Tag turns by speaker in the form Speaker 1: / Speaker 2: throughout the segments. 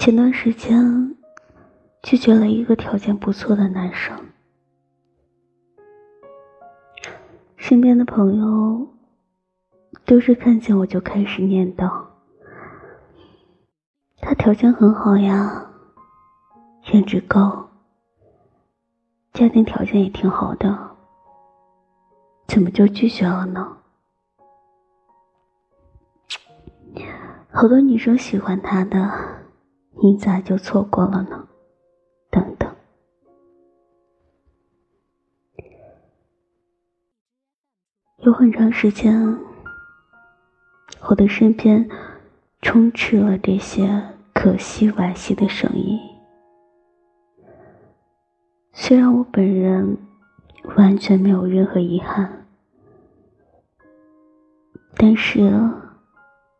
Speaker 1: 前段时间拒绝了一个条件不错的男生，身边的朋友都是看见我就开始念叨，他条件很好呀，颜值高，家庭条件也挺好的，怎么就拒绝了呢？好多女生喜欢他的，你咋就错过了呢？等等。有很长时间，我的身边充斥了这些可惜惋惜的声音。虽然我本人完全没有任何遗憾，但是。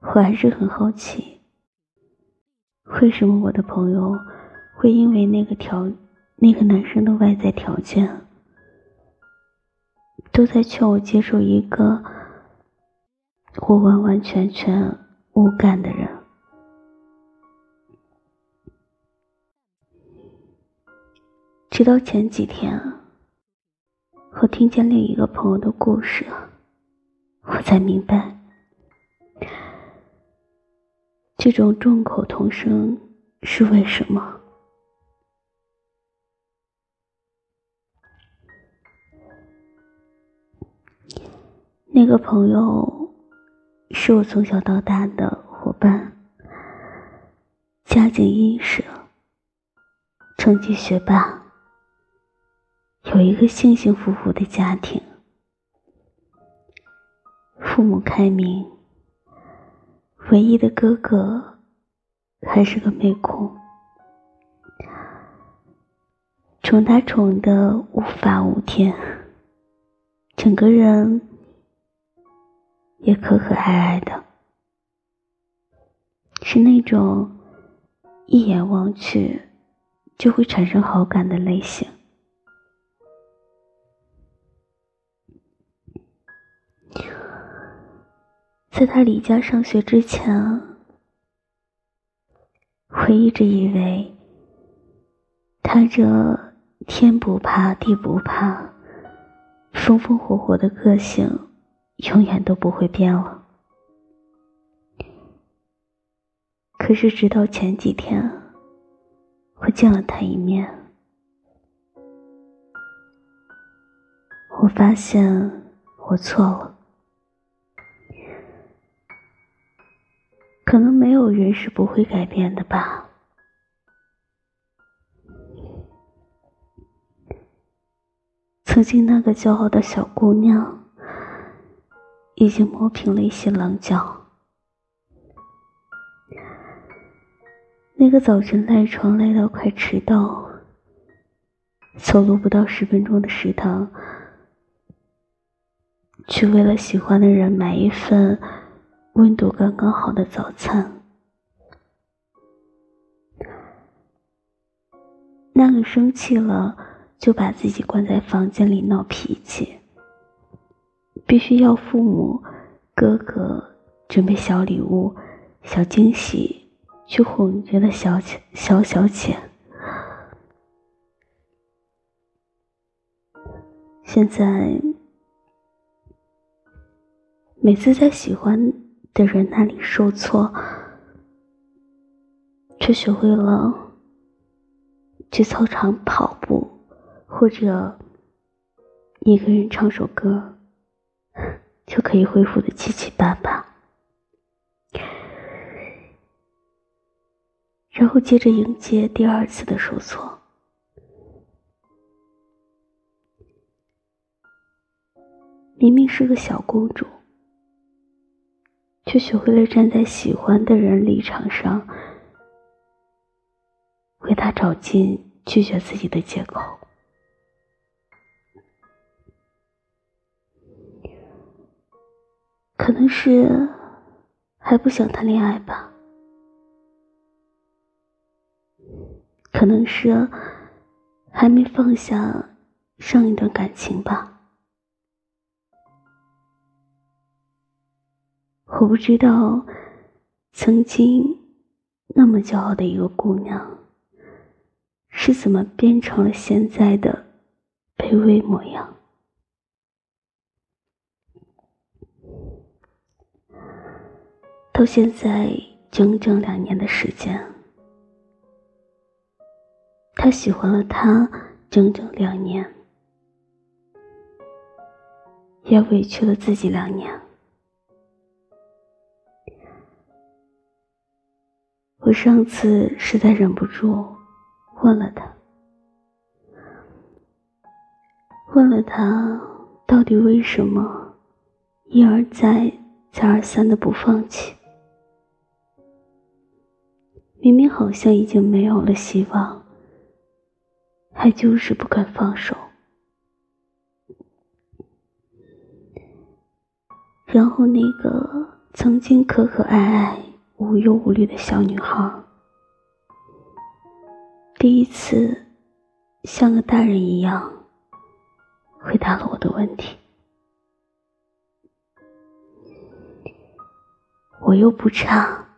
Speaker 1: 我还是很好奇，为什么我的朋友会因为那个条那个男生的外在条件，都在劝我接受一个我完完全全无感的人。直到前几天，我听见另一个朋友的故事，我才明白。这种众口同声是为什么？那个朋友是我从小到大的伙伴，家境殷实，成绩学霸，有一个幸幸福福的家庭，父母开明。唯一的哥哥还是个妹控，宠他宠的无法无天，整个人也可可爱爱的，是那种一眼望去就会产生好感的类型。在他离家上学之前，我一直以为他这天不怕地不怕、风风火火的个性永远都不会变了。可是直到前几天，我见了他一面，我发现我错了。可能没有人是不会改变的吧。曾经那个骄傲的小姑娘，已经磨平了一些棱角。那个早晨赖床赖到快迟到，走路不到十分钟的食堂，去为了喜欢的人买一份。温度刚刚好的早餐，那个生气了就把自己关在房间里闹脾气，必须要父母、哥哥准备小礼物、小惊喜去哄人的小钱、小小钱。现在每次在喜欢。的人那里受挫，却学会了去操场跑步，或者一个人唱首歌，就可以恢复的七七八八，然后接着迎接第二次的受挫。明明是个小公主。却学会了站在喜欢的人立场上，为他找尽拒绝自己的借口。可能是还不想谈恋爱吧，可能是还没放下上一段感情吧。我不知道，曾经那么骄傲的一个姑娘，是怎么变成了现在的卑微模样？到现在整整两年的时间，他喜欢了他整整两年，也委屈了自己两年。我上次实在忍不住，问了他，问了他到底为什么一而再、再而三的不放弃。明明好像已经没有了希望，还就是不肯放手。然后那个曾经可可爱爱。无忧无虑的小女孩，第一次像个大人一样回答了我的问题。我又不差，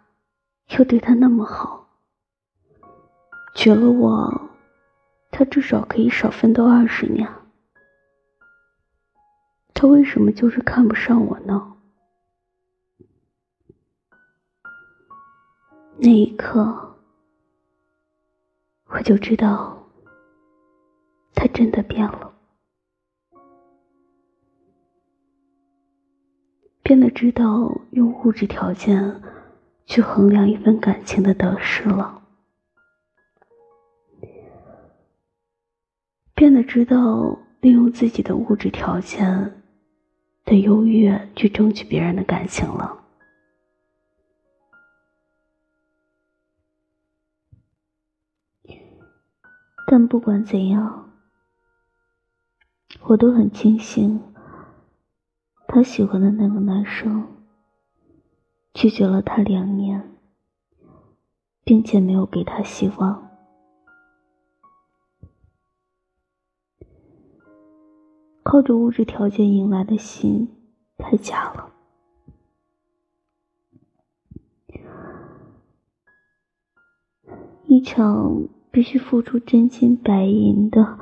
Speaker 1: 又对他那么好，娶了我，他至少可以少奋斗二十年。他为什么就是看不上我呢？那一刻，我就知道，他真的变了，变得知道用物质条件去衡量一份感情的得失了，变得知道利用自己的物质条件的优越去争取别人的感情了。但不管怎样，我都很庆幸，他喜欢的那个男生拒绝了他两年，并且没有给他希望。靠着物质条件迎来的心太假了，一场。必须付出真金白银的，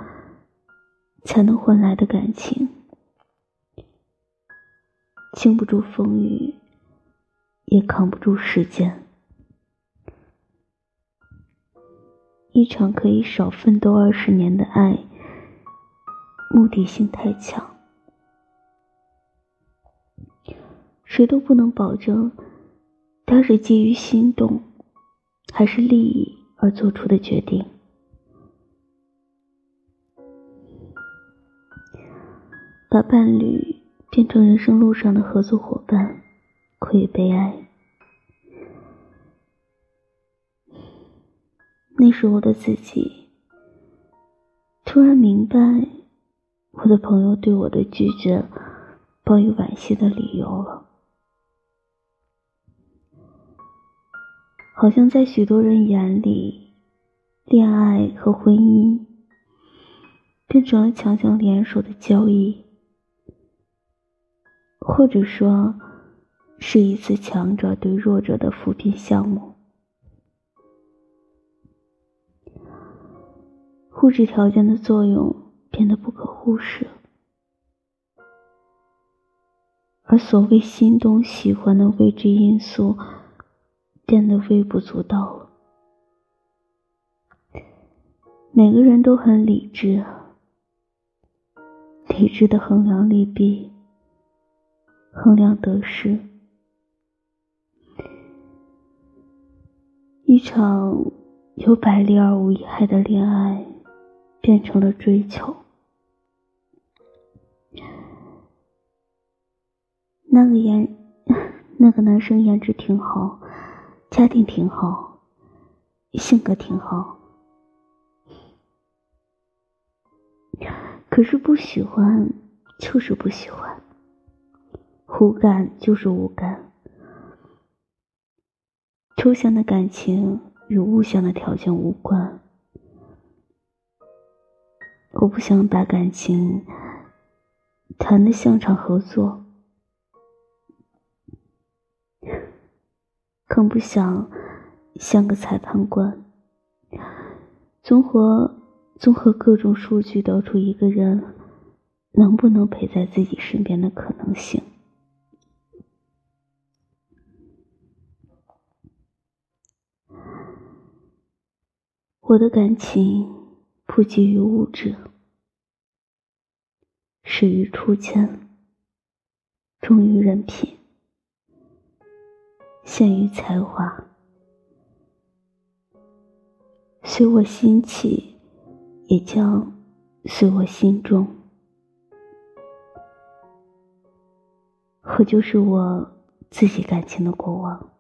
Speaker 1: 才能换来的感情，经不住风雨，也扛不住时间。一场可以少奋斗二十年的爱，目的性太强，谁都不能保证他是基于心动，还是利益。而做出的决定，把伴侣变成人生路上的合作伙伴，苦也悲哀。那时候的自己，突然明白，我的朋友对我的拒绝，抱有惋惜的理由了。好像在许多人眼里，恋爱和婚姻变成了强强联手的交易，或者说是一次强者对弱者的扶贫项目。物质条件的作用变得不可忽视，而所谓心动、喜欢的未知因素。变得微不足道了。每个人都很理智，理智的衡量利弊，衡量得失。一场有百利而无一害的恋爱，变成了追求。那个颜，那个男生颜值挺好。家庭挺好，性格挺好，可是不喜欢就是不喜欢，无感就是无感。抽象的感情与物象的条件无关，我不想把感情谈的像场合作。更不想像个裁判官，综合综合各种数据，得出一个人能不能陪在自己身边的可能性。我的感情不基于物质，始于初见，忠于人品，限于才华，随我心起，也将随我心中。我就是我自己感情的国王。